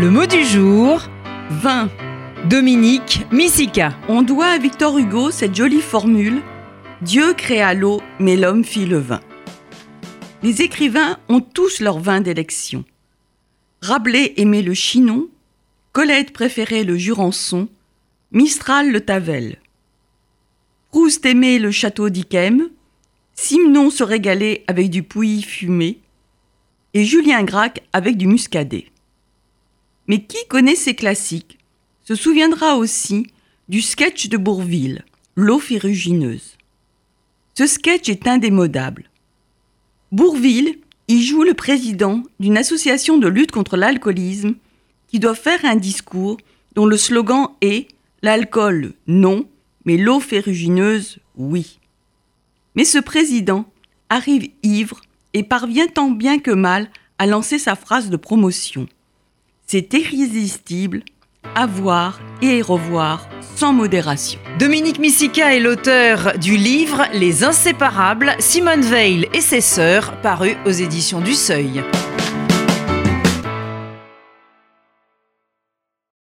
Le mot du jour, Vin. Dominique Missika. On doit à Victor Hugo cette jolie formule Dieu créa l'eau, mais l'homme fit le vin. Les écrivains ont tous leur vin d'élection. Rabelais aimait le chinon, Colette préférait le jurançon, Mistral le tavel. Proust aimait le château d'Yquem, Simon se régalait avec du pouilly fumé, et Julien Gracq avec du muscadet. Mais qui connaît ces classiques se souviendra aussi du sketch de Bourville, L'eau ferrugineuse. Ce sketch est indémodable. Bourville y joue le président d'une association de lutte contre l'alcoolisme qui doit faire un discours dont le slogan est L'alcool, non, mais l'eau ferrugineuse, oui. Mais ce président arrive ivre et parvient tant bien que mal à lancer sa phrase de promotion. C'est irrésistible, à voir et revoir sans modération. Dominique Missika est l'auteur du livre Les Inséparables, Simone Veil et ses sœurs, paru aux éditions du Seuil.